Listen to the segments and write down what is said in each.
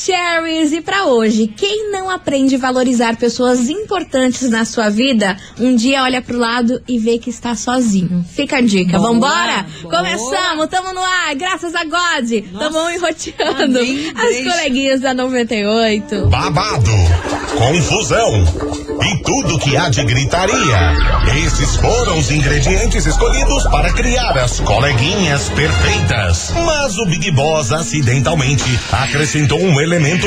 share. E pra hoje, quem não aprende a valorizar pessoas importantes na sua vida, um dia olha pro lado e vê que está sozinho. Fica a dica. Boa, Vambora? boa. Começamos, tamo no ar, graças a God. Tamo enroteando Amém, as beijo. coleguinhas da 98. babado, confusão e tudo que há de gritaria. Esses foram os ingredientes escolhidos para criar as coleguinhas perfeitas. Mas o Big Boss acidentalmente acrescentou um elemento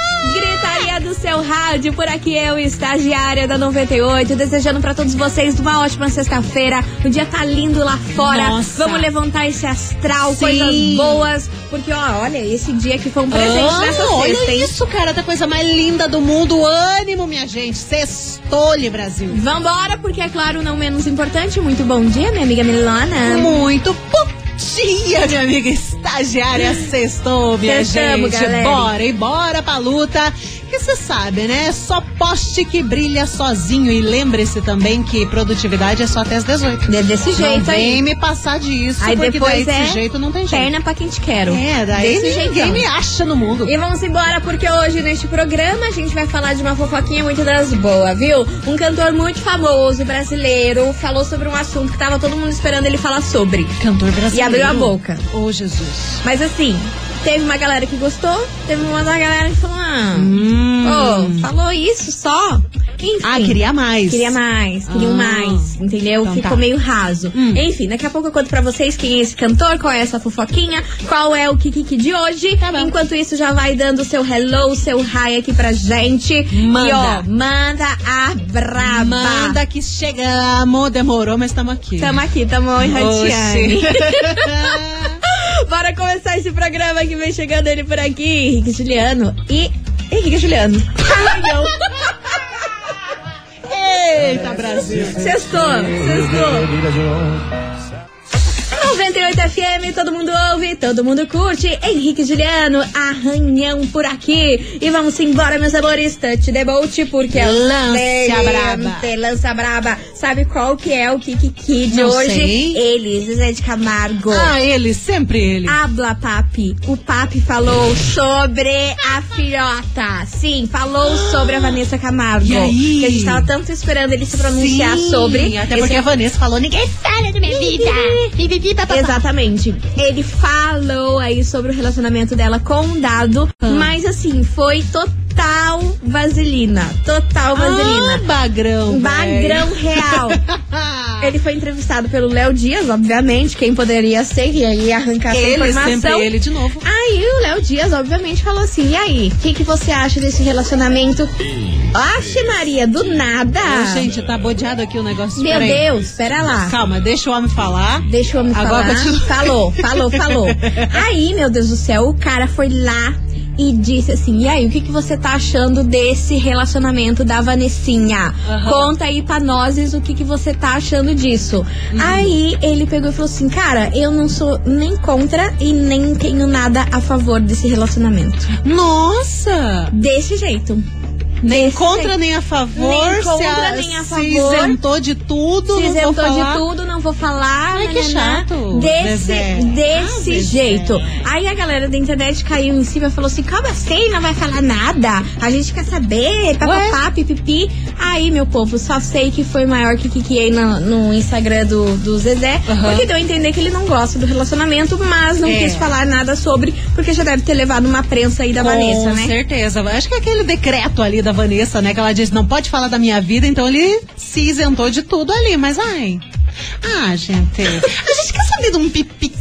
Gritaria do seu rádio, por aqui eu, estagiária da 98, desejando pra todos vocês uma ótima sexta-feira. O dia tá lindo lá fora. Nossa. Vamos levantar esse astral, Sim. coisas boas. Porque, ó, olha, esse dia que foi um presente Ah, nessa olha sexta, hein? isso, cara, da coisa mais linda do mundo. Ânimo, minha gente. Sextole, Brasil. Vambora, porque é claro, não menos importante. Muito bom dia, minha amiga Milana. Muito bom dia, minha amiga estagiária. Sextou, minha Sextamos, gente. galera. Bora e bora pra luta. Que você sabe, né? Só poste que brilha sozinho. E lembre-se também que produtividade é só até as 18. É desse Não jeito vem aí. me passar disso, Aí porque depois daí é desse jeito não tem jeito. Perna pra quem te quero. É, daí Desse ninguém jeitão. me acha no mundo. E vamos embora, porque hoje neste programa a gente vai falar de uma fofoquinha muito das boas, viu? Um cantor muito famoso, brasileiro, falou sobre um assunto que tava todo mundo esperando ele falar sobre. Cantor brasileiro. Abriu a boca. Ô, Jesus. Mas assim, teve uma galera que gostou, teve uma outra galera que falou, ah, Hum. pô, falou isso só. Enfim. Ah, queria mais. Queria mais, queriam Ah. mais, entendeu? Então Ficou tá. meio raso. Hum. Enfim, daqui a pouco eu conto pra vocês quem é esse cantor, qual é essa fofoquinha, qual é o Kikiki de hoje. Tá. Enquanto isso, já vai dando seu hello, seu hi aqui pra gente. Manda. E ó, manda a braba. Manda que chegamos. Demorou, mas estamos aqui. Tamo aqui, tamo enratiane. Oxi. Bora começar esse programa que vem chegando ele por aqui. Henrique Juliano e Henrique Juliano. Ai, não. Eita, Brasil. Sextou, sextou. 98 FM, todo mundo ouve, todo mundo curte. Henrique Juliano, arranhão por aqui. E vamos embora, meus amores. Touch the boat, porque é Lança braba. Lança braba. Sabe qual que é o Kikiki de Não hoje? sei. Ele, Zezé de Camargo. Ah, ele, sempre ele. Habla, papi. O papi falou sobre a filhota. Sim, falou sobre a Vanessa Camargo. E aí? Que a gente tava tanto esperando ele se pronunciar Sim, sobre. Até esse porque a Vanessa falou, ninguém fala da minha vida. Bibibi, papapá. Exatamente. Ele falou aí sobre o relacionamento dela com o Dado, Ah. mas assim, foi total vaselina. Total vaselina. Ah, bagrão. Bagrão real. Ele foi entrevistado pelo Léo Dias, obviamente, quem poderia ser, e aí arrancar essa Ele, informação. sempre ele de novo. Aí o Léo Dias, obviamente, falou assim: e aí, o que, que você acha desse relacionamento? Oxe, Maria, do nada! Ô, gente, tá bodeado aqui o negócio. Meu. Deus, pera lá. Calma, deixa o homem falar. Deixa me Agora falar. Continua. Falou, falou, falou. Aí, meu Deus do céu, o cara foi lá e disse assim: E aí, o que, que você tá achando desse relacionamento da Vanessinha? Aham. Conta aí pra nós o que, que você tá achando disso. Uhum. Aí ele pegou e falou assim: Cara, eu não sou nem contra e nem tenho nada a favor desse relacionamento. Nossa! Desse jeito. Nem contra nem a favor. Nem se contra, a- nem a Se favor. isentou de tudo. Se não vou isentou de falar. tudo, não vou falar. Ai, que nananã. chato, Desse, Zezé. desse Ah, jeito. Aí a galera da internet caiu em cima e falou assim: como assim? Não vai falar nada? A gente quer saber, papapá, pipipi. Aí, meu povo, só sei que foi maior que Kiki no, no Instagram do, do Zezé, Aham. porque deu a entender que ele não gosta do relacionamento, mas não É. quis falar nada sobre, porque já deve ter levado uma prensa aí da Com Vanessa, né? certeza. Acho que é aquele decreto ali da Vanessa, né? Que ela disse, não pode falar da minha vida, então ele se isentou de tudo ali. Mas, ai... Ah, gente... A gente quer saber de um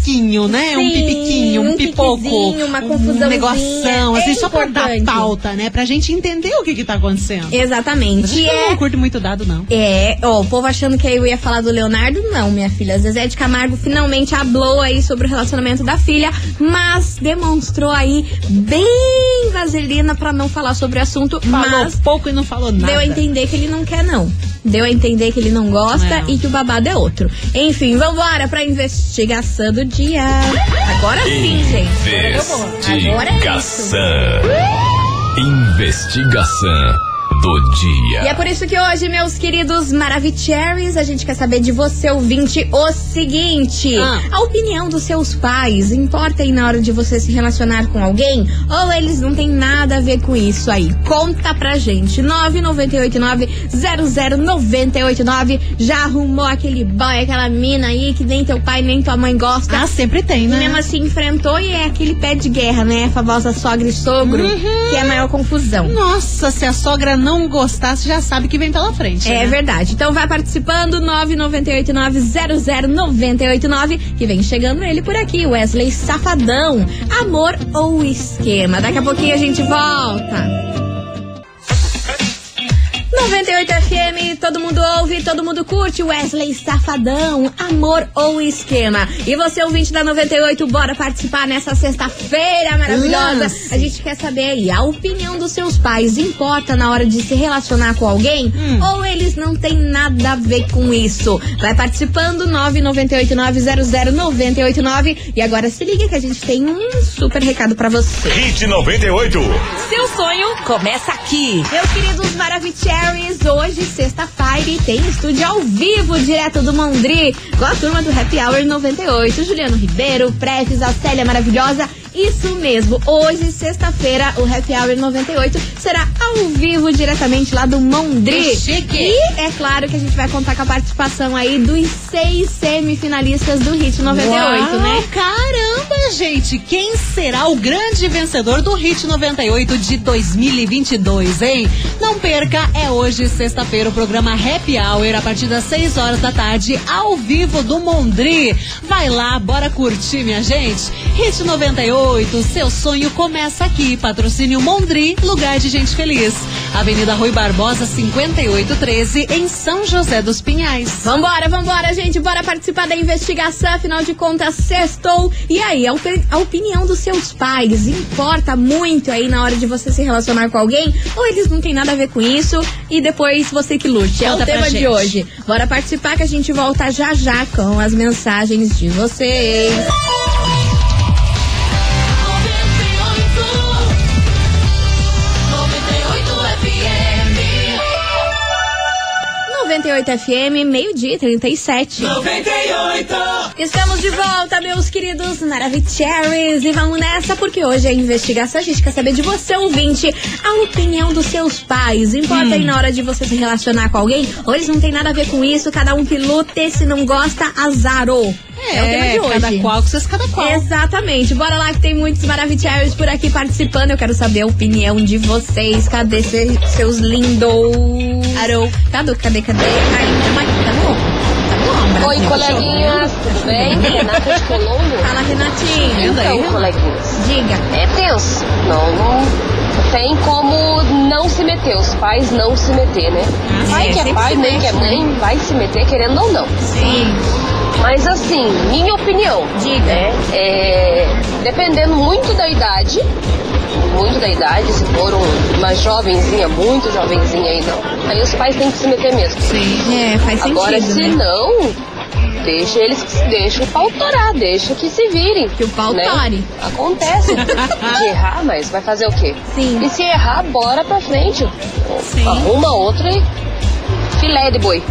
pipiquinho, né? um Sim, pipiquinho, um, um pipoco. uma Um confusãozinha. negoção, assim, É só pra dar pauta, né? Pra gente entender o que que tá acontecendo. Exatamente. Eu é não curto muito dado, não. É, ó, o povo achando que eu ia falar do Leonardo, não, minha filha. Zezé de Camargo finalmente hablou aí sobre o relacionamento da filha, mas demonstrou aí bem vaselina pra não falar sobre o assunto, Falou mas pouco e não falou nada. deu a entender que ele não quer, não. Deu a entender que ele não gosta Não. e que o babado é outro. Enfim, vambora pra investigação do dia. Agora sim, gente. Agora. Agora é isso. Investigação. Do dia. E é por isso que hoje, meus queridos Maravicheries, a gente quer saber de você, ouvinte, o seguinte: Ah. a opinião dos seus pais importa aí na hora de você se relacionar com alguém? Ou eles não têm nada a ver com isso aí? Conta pra gente. 998900989 já arrumou aquele boy, aquela mina aí que nem teu pai nem tua mãe gosta. Ah, sempre tem, E né? mesmo assim enfrentou e é aquele pé de guerra, né? A famosa sogra e sogro, que é a maior confusão. Nossa, se a sogra não gostasse, já sabe que vem pela frente. É né? verdade. Então vai participando, 998900989, que vem chegando ele por aqui, Wesley Safadão. Amor ou esquema? Daqui a pouquinho a gente volta. 98 FM, todo mundo ouve, todo mundo curte. Wesley Safadão, amor ou esquema? E você, ouvinte da 98, bora participar nessa sexta-feira maravilhosa. Lance. A gente quer saber aí, a opinião dos seus pais importa na hora de se relacionar com alguém? Ou eles não têm nada a ver com isso? Vai participando, 998900989. E agora se liga que a gente tem um super recado pra você. Hit 98. Seu sonho começa aqui. Meus queridos Hoje, sexta-feira, tem estúdio ao vivo, direto do Mondri, com a turma do Happy Hour 98. Juliano Ribeiro, Prefis, a Célia Maravilhosa. Isso mesmo, hoje, sexta-feira, o Happy Hour 98 será ao vivo, diretamente lá do Mondri. Que chique. E é claro que a gente vai contar com a participação aí dos seis semifinalistas do Hit 98, Uau, né? Caramba, gente! Quem será o grande vencedor do Hit 98 de 2022, hein? Não perca, é hoje, sexta-feira, o programa Happy Hour, a partir das 6 horas da tarde, ao vivo do Mondri. Vai lá, bora curtir, minha gente. Hit 98, seu sonho começa aqui. Patrocínio Mondri, lugar de gente feliz. Avenida Rui Barbosa, 5813, em São José dos Pinhais. Vambora, vambora, gente. Bora participar da investigação. Afinal de contas, sextou. E aí, a, opi- a opinião dos seus pais importa muito aí na hora de você se relacionar com alguém? Ou eles não têm nada a ver com isso? E depois você que lute. É Conta o tema de hoje. Bora participar que a gente volta já já com as mensagens de vocês. 98 FM, meio-dia e 37. 98. Estamos de volta, meus queridos Maravicheries. E vamos nessa, porque hoje é investigação. A gente quer saber de você, ouvinte, a opinião dos seus pais. Importa aí na hora de você se relacionar com alguém? Ou eles não tem nada a ver com isso? Cada um que lute, se não gosta, azarou. É, o tema de hoje. cada qual com seus cada qual. Exatamente. Bora lá que tem muitos Maravicheries por aqui participando. Eu quero saber a opinião de vocês. Cadê se- seus lindos? Arou. Cadê, cadê, cadê? Ai, tamo aqui, tá bom? Tá Oi, coleguinhas, tudo bem? Renata de Colombo. Fala, Renatinho. Então, coleguinhas, Diga. é tenso. Não, não tem como não se meter, os pais não se meter, né? pai que é pai, mãe que é mexe, mãe, vai se meter querendo ou não. Sim. Mas assim, minha opinião, Diga. né? É, dependendo muito da idade, muito da idade, se for um- uma jovenzinha, muito jovenzinha aí não, aí os pais têm que se meter mesmo. É, faz sentido, Agora, se né? não, deixa eles, deixa o pau torar, deixa que se virem. Que o pau né? tore. Acontece de errar, mas vai fazer o quê? Sim. E se errar, bora pra frente. Arruma outra e filé de boi.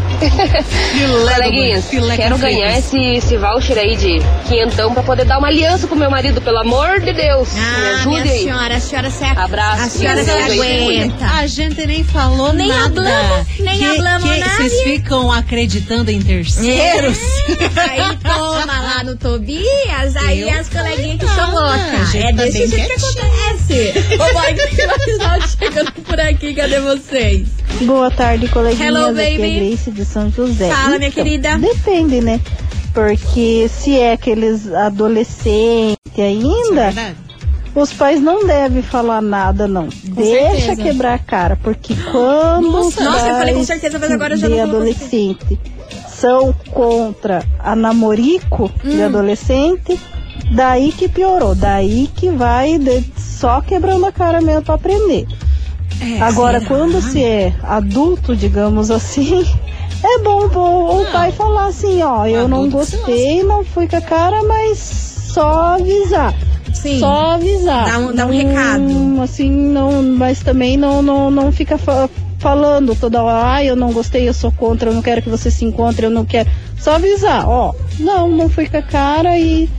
Coleguinhas, filé com quero ganhar esse, esse voucher aí de quinhentão pra poder dar uma aliança pro meu marido, pelo amor de Deus. Me Ah, ajude minha aí. senhora, a senhora se Abraço, A senhora se aguenta. A gente nem falou Nem nada. hablamos, nem que, hablamos que nada. Vocês ficam acreditando em terceiros. Aí toma lá no Tobias, aí Eu as coleguinhas que são loucas. a É tá desse jeito que acontece. Ô, episódio chegando por aqui, cadê vocês? Boa tarde, coleguinhas. Hello, Aqui é baby. Grace de São José. Fala, minha querida. Depende, né? Porque se é aqueles adolescentes ainda, Verdade. os pais não devem falar nada, não. Deixa certeza. quebrar a cara, porque quando Nossa, os nossa, eu falei com certeza, mas agora já de não adolescente são contra a namorico Hum. de adolescente, daí que piorou, daí que vai de- só quebrando a cara mesmo pra aprender. É, Agora, será? quando se é adulto, digamos assim, é bom, bom o pai falar assim, ó, eu não que se gostei, não fui com a cara, mas só avisar. Sim. Só avisar. Dá um- dá um Não, recado. Assim, não, mas também não, não, não fica fa- falando toda hora, ah, eu não gostei, eu sou contra, eu não quero que você se encontre, eu não quero. Só avisar, ó, não, não fui com a cara e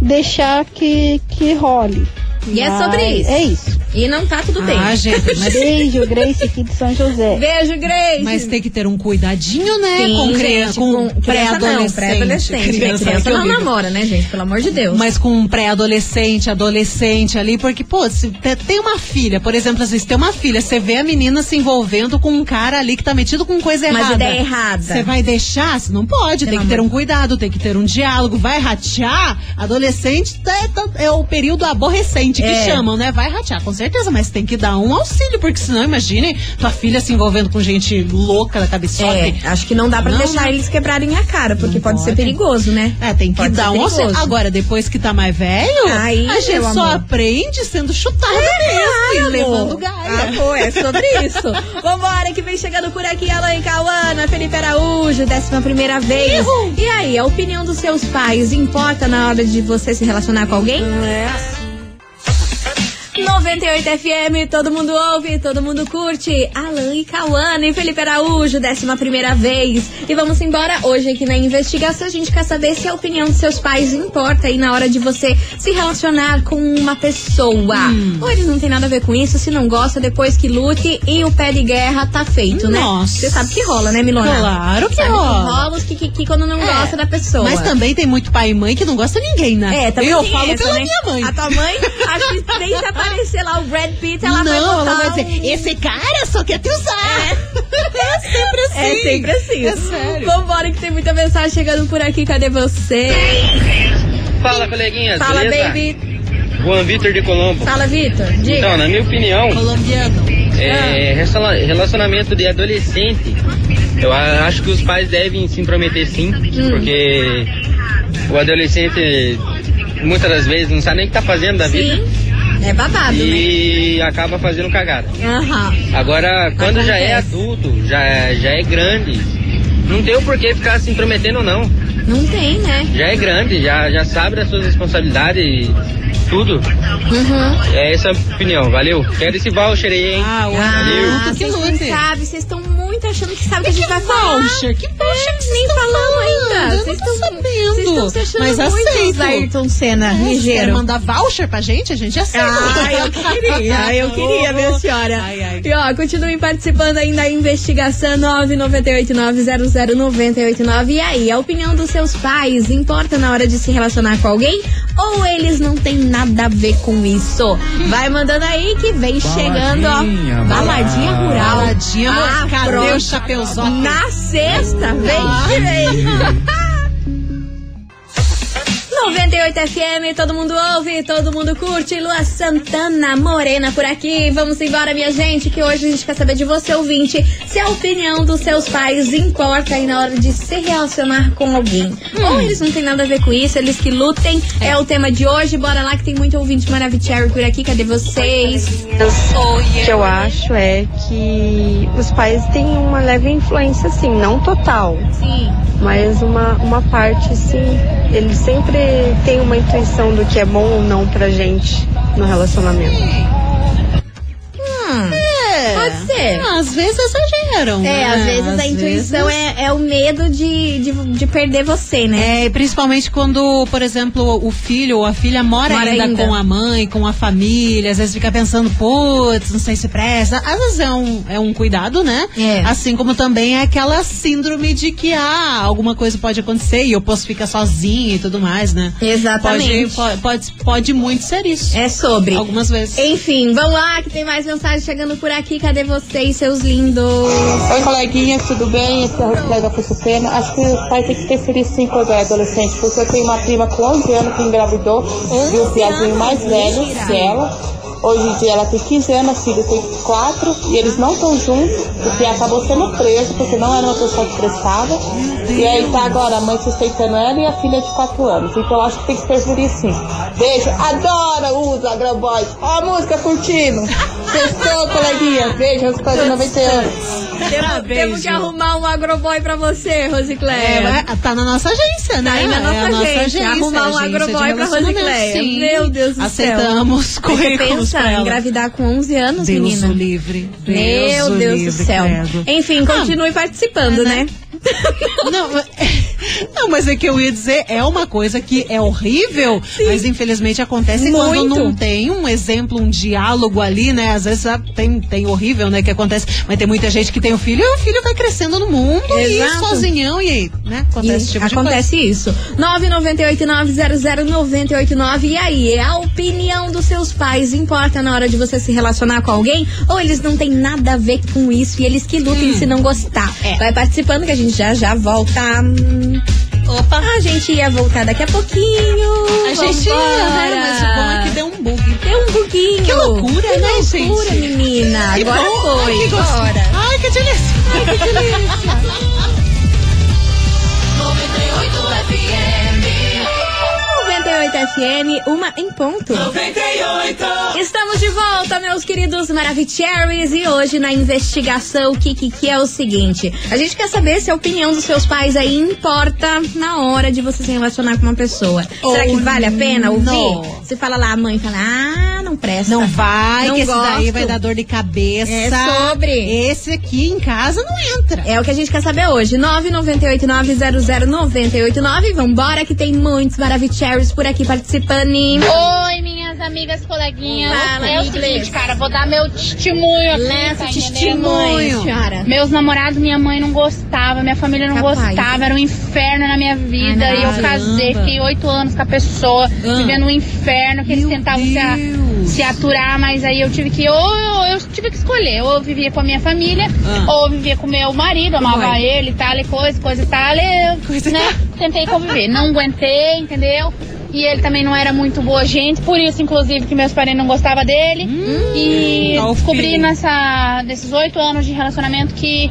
deixar que, que role. E é Mas sobre isso. É isso. E não tá tudo bem. Ah, gente, mas, Beijo, Grace aqui de São José. Beijo, Grace. mas tem que ter um cuidadinho, né? Sim, com criança, gente, com, criança não, pré-adolescente. pré-adolescente. Criança, Criança, que não horrível. namora, né, gente? Pelo amor de Deus. Mas com um pré-adolescente, adolescente ali, porque, pô, se te- tem uma filha, por exemplo, às vezes tem uma filha, você vê a menina se envolvendo com um cara ali que tá metido com coisa Mas errada. ideia errada. Você vai deixar? Você não pode, Pelo tem que ter um cuidado, tem que ter um diálogo. Vai ratear? Adolescente é, tá- é o período aborrecente que É. chamam, né? Vai ratear, com certeza, mas tem que dar um auxílio, porque senão, imagine tua filha se envolvendo com gente louca da cabeçota. É, acho que não dá pra Não, deixar não. eles quebrarem a cara, porque Não pode, ser pode. perigoso, né? É, tem que Pode dar um auxílio. Agora, depois que tá mais velho, Aí, a gente só amor. aprende sendo chutado mesmo e levando gaia. Ah, pô, é sobre isso. Vambora, que vem chegando por aqui, Alain Cauana, Felipe Araújo, décima primeira vez. E aí, a opinião dos seus pais importa na hora de você se relacionar com alguém? É. 98 FM, todo mundo ouve, todo mundo curte. Alan e Cauana e Felipe Araújo, décima primeira vez. E vamos embora. Hoje aqui na investigação a gente quer saber se a opinião dos seus pais importa aí na hora de você se relacionar com uma pessoa. Hum. Ou eles não tem nada a ver com isso, se não gosta, depois que lute e o pé de guerra tá feito, né? Nossa. Você sabe que rola, né, Milona? Claro que sabe rola. Que rola os que, que, que quando não É, gosta da pessoa. Mas também tem muito pai e mãe que não gosta de ninguém, né? É, também Eu falo essa, pela né? minha mãe. A tua mãe, acho que nem se aparecer lá o Brad Pitt, ela vai não, botar ela vai um- dizer, esse cara só quer te usar. É, sempre assim. É sempre assim. É sério. Vambora que tem muita mensagem chegando por aqui. Cadê você? Fala, coleguinhas. Fala, beleza? baby. Juan Vitor de Colombo. Fala, Vitor. Diga. Então, na minha opinião, Colombiano. é, rela- relacionamento de adolescente, eu acho que os pais devem se intrometer sim, Hum. porque o adolescente muitas das vezes não sabe nem o que tá fazendo da vida Sim. É babado, né? e acaba fazendo cagada. Aham. Agora, quando já é Acontece. adulto, já, já é grande, não tem o porquê ficar se intrometendo não. Não tem, né? Já é grande, já, já sabe das suas responsabilidades e tudo. Uhum. É essa a minha opinião, valeu. Quero esse voucher aí, hein? Ah, o Valeu. que vocês não sabem, vocês estão muito achando que sabem o que a gente vai falar. voucher? Que voucher que nem falamos falando? ainda. Vocês estão sabendo. Vocês estão se achando Mas muito aceito. Ayrton Senna, É, ligeiro. mandar voucher pra gente, a gente aceita. Ah, eu queria, eu queria, minha senhora. Ai, ai. E ó, continuem participando aí da investigação 998900989. E aí, a opinião dos seus pais importa na hora de se relacionar com alguém? Ou eles não têm nada a ver com isso? Vai mandando aí que vem chegando, ó. Baladinha rural. Baladinha, Ah, cadê o chapeuzote? Na sexta, vem vem. 98 FM, todo mundo ouve, todo mundo curte. Lua Santana Morena por aqui. Vamos embora, minha gente, que hoje a gente quer saber de você, ouvinte, se a opinião dos seus pais importa aí na hora de se relacionar com alguém. Ou eles não têm nada a ver com isso, eles que lutem. É, o tema de hoje. Bora lá que tem muito ouvinte Maravicherry por aqui. Cadê vocês? O que eu acho é que os pais têm uma leve influência, assim, não total, Sim. mas uma, uma parte, sim. Eles sempre têm uma intuição do que é bom ou não pra gente no relacionamento. Hum, É. Pode ser. Às vezes É, né? às vezes a intuição vezes- é, é o medo de, de, de perder você, né? É, principalmente quando, por exemplo, o filho ou a filha mora, Mora ainda, ainda. com a mãe, com a família, às vezes fica pensando, putz, não sei se presta. Às vezes é um, é um cuidado, né? É. Assim como também é aquela síndrome de que, ah, alguma coisa pode acontecer e eu posso ficar sozinha e tudo mais, né? Exatamente. Pode, pode, pode, pode muito ser isso. É sobre. Algumas vezes. Enfim, vamos lá que tem mais mensagem chegando por aqui. Cadê vocês, seus lindos? Oi, coleguinhas, tudo bem? Esse é o colega Puxo Pena. Acho que o pai tem que preferir sim quando é adolescente, porque eu tenho uma prima com 11 anos que engravidou de um piazinho mais velho que ela. Hoje em dia ela tem 15 anos, a filha tem 4 e eles não estão juntos. O Pia acabou sendo preso porque não era uma pessoa que prestava. E aí tá agora a mãe sustentando ela e a filha de 4 anos. Então eu acho que tem que preferir sim. Beijo, adora usa Agroboy. Ó a música curtindo. Sextou, coleguinha. Beijo, 90 anos. Temos, temos que arrumar um agroboy pra você, É, Rosicléia. mas tá na nossa agência, né? Tá aí na nossa É a agência. Arrumar um agência agroboy pra. Rosicléia. Meu Deus do céu. Aceitamos currículos ela. engravidar com 11 anos, Deus menina? o livre. Meu o Deus do livre, céu. credo. Enfim, continue participando, né? Não, mas- não, mas é que eu ia dizer, é uma coisa que é horrível, mas infelizmente acontece quando Muito. não tem um exemplo, um diálogo ali, né? Às vezes ah, tem, tem horrível, né, que acontece, mas tem muita gente que tem o filho e o filho vai crescendo no mundo Exato. e sozinhão, e aí, né? Acontece esse E tipo de acontece isso. 998-900-989. E aí, a opinião dos seus pais importa na hora de você se relacionar com alguém? Ou eles não têm nada a ver com isso e eles que lutem se não gostar? É. Vai participando que a gente já já volta. Hum, Opa! A gente ia voltar daqui a pouquinho. A gente ia, né? Mas o bom é que deu um bug. Deu um buguinho. Que loucura, que né, loucura, gente? menina. Que Agora bom. foi. Ai, que. Bora. Ai, que delícia. Ai, que delícia. 98 FM, uma em ponto. 98. Estamos de volta, meus queridos Maravicheries, e hoje na investigação, o que, que, que é o seguinte: a gente quer saber se a opinião dos seus pais aí importa na hora de você se relacionar com uma pessoa. Será que Ou vale a pena ouvir? não. Você fala lá, a mãe fala, ah, não presta. Não vai, Não que esse daí gosto. vai dar dor de cabeça. É sobre. Esse aqui em casa não entra. É o que a gente quer saber hoje. 998-900-989. Vambora, que tem muitos Maravicheries por aqui participando. Oi, minhas amigas coleguinhas. Fala, é o seguinte, cara, vou dar meu testemunho aqui. Lança tá testemunho, senhora. Meus namorados, minha mãe não gostava, minha família não Capaz. gostava, era um inferno na minha vida. Ai, e eu casei, fiquei oito anos com a pessoa, Ah. vivendo um inferno, que eles Meu tentavam se, a- se aturar, mas aí eu tive que, ou eu, eu tive que escolher, ou eu vivia com a minha família, Ah. ou eu vivia com meu marido, amava ele tal, e coisa, coisa e tal, e eu, Coisa né, tentei conviver. Não aguentei, entendeu? E ele também não era muito boa gente, por isso, inclusive, que meus parentes não gostavam dele. e tá descobri nessa, desses oito anos de relacionamento que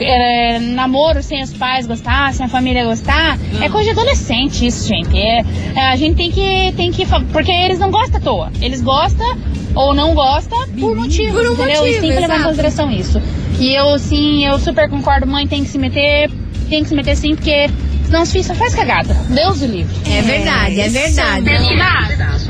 é, namoro sem os pais gostar, sem a família gostar, é coisa de adolescente isso, gente. É, é, a gente tem que, tem que. Porque eles não gostam à toa. Eles gostam ou não gostam por motivo, Por um entendeu? motivo, e tem que levar em consideração isso. E eu, sim, eu super concordo, mãe tem que se meter, tem que se meter sim, porque os filhos só faz cagada. Deus o livre. É verdade, é verdade. Menina,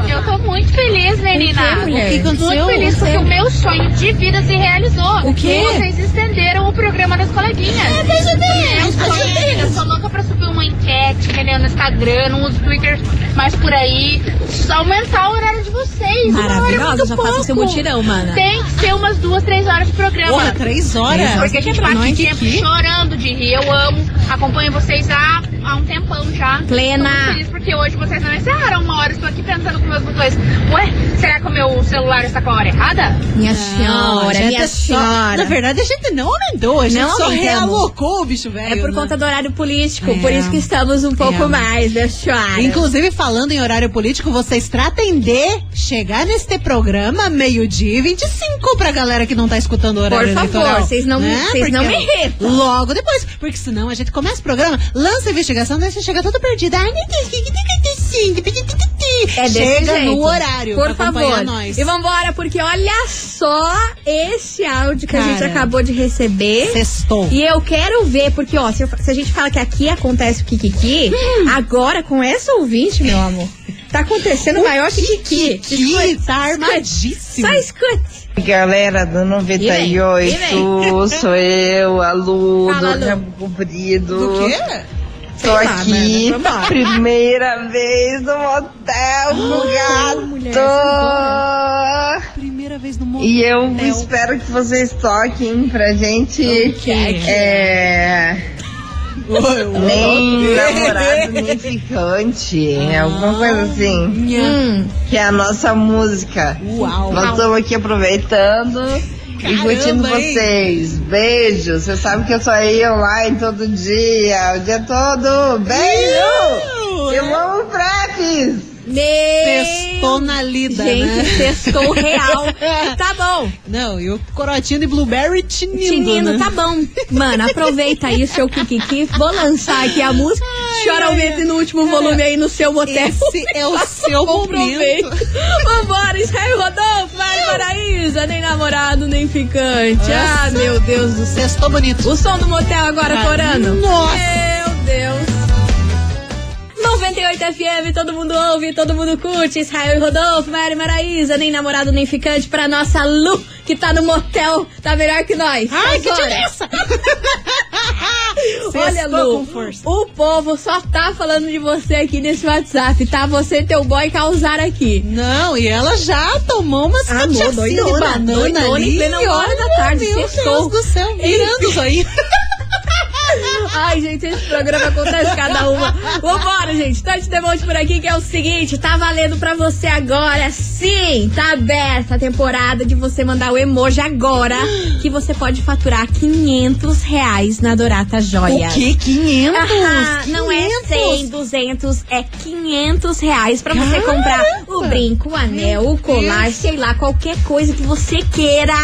eu tô muito feliz, menina. O mulher? O que aconteceu? Muito feliz porque o meu sonho de vida se realizou. O quê? Vocês estenderam o programa das coleguinhas. É, veja bem. Eu sou, eu sou louca pra subir uma enquete, entendeu? No Instagram, no Twitter, mais por aí. Só aumentar o horário de vocês. É Maravilhosa, já faça seu pouco. mutirão, mana. Tem que ser umas duas, três horas de programa. Porra, três horas. Porque a gente Pra passa nós tempo aqui. chorando de rir. Eu amo, acompanho vocês há, há um tempão já. Plena. Tô muito feliz porque hoje vocês não encerraram uma hora. Estou aqui pensando com meus botões. Ué, será que o meu celular está com a hora errada? Minha Não, senhora, minha é só- senhora. Na verdade, a gente não aumentou, a gente Não só aumentamos. realocou o bicho velho. É por né? conta do horário político, É. por isso que estamos um pouco É. mais, minha senhora. Inclusive, falando em horário político, vocês tratem de chegar neste programa meio-dia e 25 pra galera que não tá escutando o horário Por favor, vocês não- né? vocês não me irritam. Logo depois, porque senão a gente começa o programa, lança a investigação, daí você chega todo perdido. Ai, meu Deus, o que? É Chega jeito. no horário Por favor. nós. E vambora, porque olha só esse áudio que a gente Cara. acabou de receber. Sextou. E eu quero ver, porque, ó, se, eu- se a gente fala que aqui acontece o Kikiki, Hum. agora com essa ouvinte, meu amor, tá acontecendo o maior. Que Escute, tá escute. armadíssimo. Só escute. Galera do E 98, vem, sou eu, a Lu, Fala, do Lu. Rabo Comprido. Do quê? Tô lá, aqui, mana, vambora. primeira vez no motel com mulher, gato. Primeira vez no mundo. E eu espero que vocês toquem pra gente. É. Nem namorado, nem ficante. Alguma coisa assim. Hum, Que é a nossa música. Uau. Nós estamos aqui aproveitando E curtindo Caramba, hein? vocês. Beijo. Você sabe que eu só ia online todo dia, o dia todo. Beijo! Eu amo Na lida, Gente, né? testou real. Tá bom. Não, e o corotinho de blueberry tinindo, Tinindo, né? tá bom. Mano, aproveita aí o seu Kikiki. Vou lançar aqui a música. Chora aumente no último volume aí no seu motel. Esse é o seu momento. Vambora, Israel Rodolfo, vai Paraíso, nem namorado, nem ficante. Ah, Nossa. meu Deus do céu. Testou bonito. O som do motel agora, Ah, Corano. nossa. Meu Deus. 98 FM, todo mundo ouve, todo mundo curte. Israel e Rodolfo, Mari Maraísa, nem namorado nem ficante pra nossa Lu, que tá no motel, tá melhor que nós. Ai, que diferença! Olha, Lu, o povo só tá falando de você aqui nesse WhatsApp, tá? Você e teu boy causaram aqui. Não, e ela já tomou umas Ah, de banana doidona, ali. em plena hora da tarde, Meu sextou. Deus do céu, virando isso aí. Ai, gente, esse programa acontece cada uma. Vambora, gente. Touch the Monte por aqui, que é o seguinte: tá valendo pra você agora. Sim, tá aberta a temporada de você mandar o emoji agora. Que você pode faturar 500 reais na Dorata Joia. O quê? 500? Aham, não é 100, 200, é 500 reais pra você comprar o brinco, o anel, o colar, sei lá, qualquer coisa que você queira.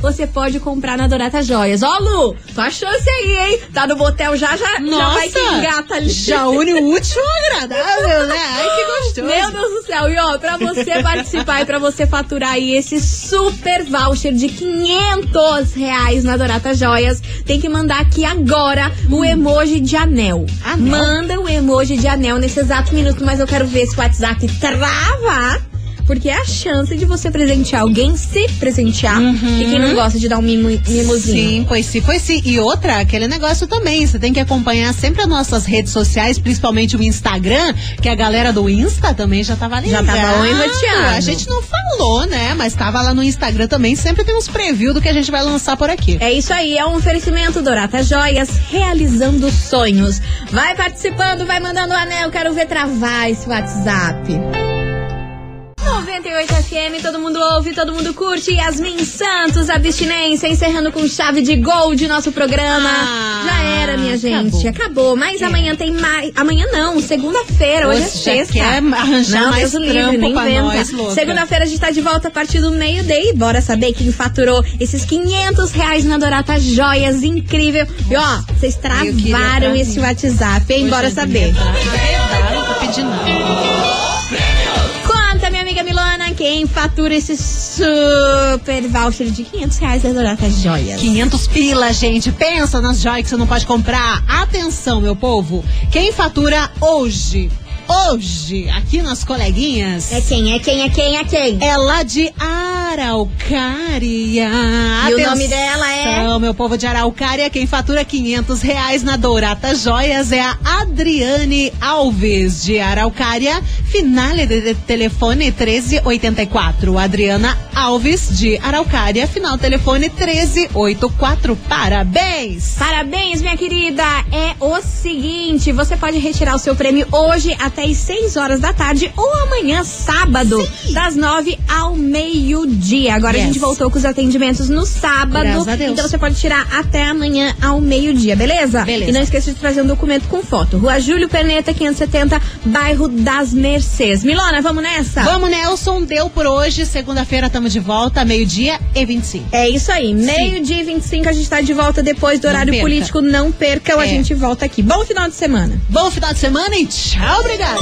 Você pode comprar na Dorata Joias. Ó, Lu, tua chance aí, hein? Tá no motel já, já, já Nossa, vai que engata ali. já une o útil ao agradável, né? Ai, que gostoso. Meu Deus do céu, e ó, pra você participar e pra você faturar aí esse super voucher de 500 reais na Dorata Joias, tem que mandar aqui agora o emoji de anel. Anel? Manda o emoji de anel nesse exato minuto, mas eu quero ver se o WhatsApp trava. Porque é a chance de você presentear alguém, se presentear. E quem não gosta de dar um mimo, mimozinho. Sim, pois sim, pois sim. E outra, aquele negócio também. Você tem que acompanhar sempre as nossas redes sociais, principalmente o Instagram, que a galera do Insta também já tava ali. Já tava enroteando. A gente não falou, né? Mas tava lá no Instagram também. Sempre tem uns preview do que a gente vai lançar por aqui. É isso aí, é um oferecimento Dorata Joias, realizando sonhos. Vai participando, vai mandando o anel, quero ver travar esse WhatsApp. 98 FM, todo mundo ouve, todo mundo curte. Yasmin Santos, abstinência, encerrando com chave de gol de nosso programa. Ah, já era, minha gente, acabou. Mas amanhã tem mais. Amanhã não, segunda-feira, hoje é Hoje já sexta. quer arranjar não, mais Deus o livre, nem inventa. Segunda-feira a gente tá de volta a partir do meio-dia. Bora saber quem faturou esses 500 reais na Dorata Joias, incrível. E ó, vocês travaram esse. WhatsApp, hein? Bora Hoje é saber. dia da- Não quem fatura esse super voucher de 500 reais da Dorata Joias? 500 pila, gente. Pensa nas joias que você não pode comprar. Atenção, meu povo. Quem fatura hoje, hoje, aqui nas coleguinhas, É quem, é quem, é quem, é quem? é lá de Araucária. E o nome dela é? Atenção, meu povo de Araucária. Quem fatura 500 reais na Dorata Joias é a Adriane Alves, de Araucária. Finale de telefone 1384. Adriana Alves, de Araucária. Final telefone 1384. Parabéns! Parabéns, minha querida! É o seguinte: você pode retirar o seu prêmio hoje até às 6 horas da tarde ou amanhã, sábado, das 9 ao meio-dia. Agora a Yes. gente voltou com os atendimentos no sábado. A. Então você pode tirar até amanhã ao meio-dia, beleza? Beleza. E não esqueça de trazer um documento com foto. Rua Júlio Perneta, 570, bairro das Mercês. Milona, vamos nessa? Vamos, Nelson. Deu por hoje. Segunda-feira estamos de volta, meio-dia e 25. É isso aí. Meio-dia e 25 a gente tá de volta depois do Não horário perca. político. Não percam, a É. gente volta aqui. Bom final de semana. Bom final de semana e tchau, obrigada!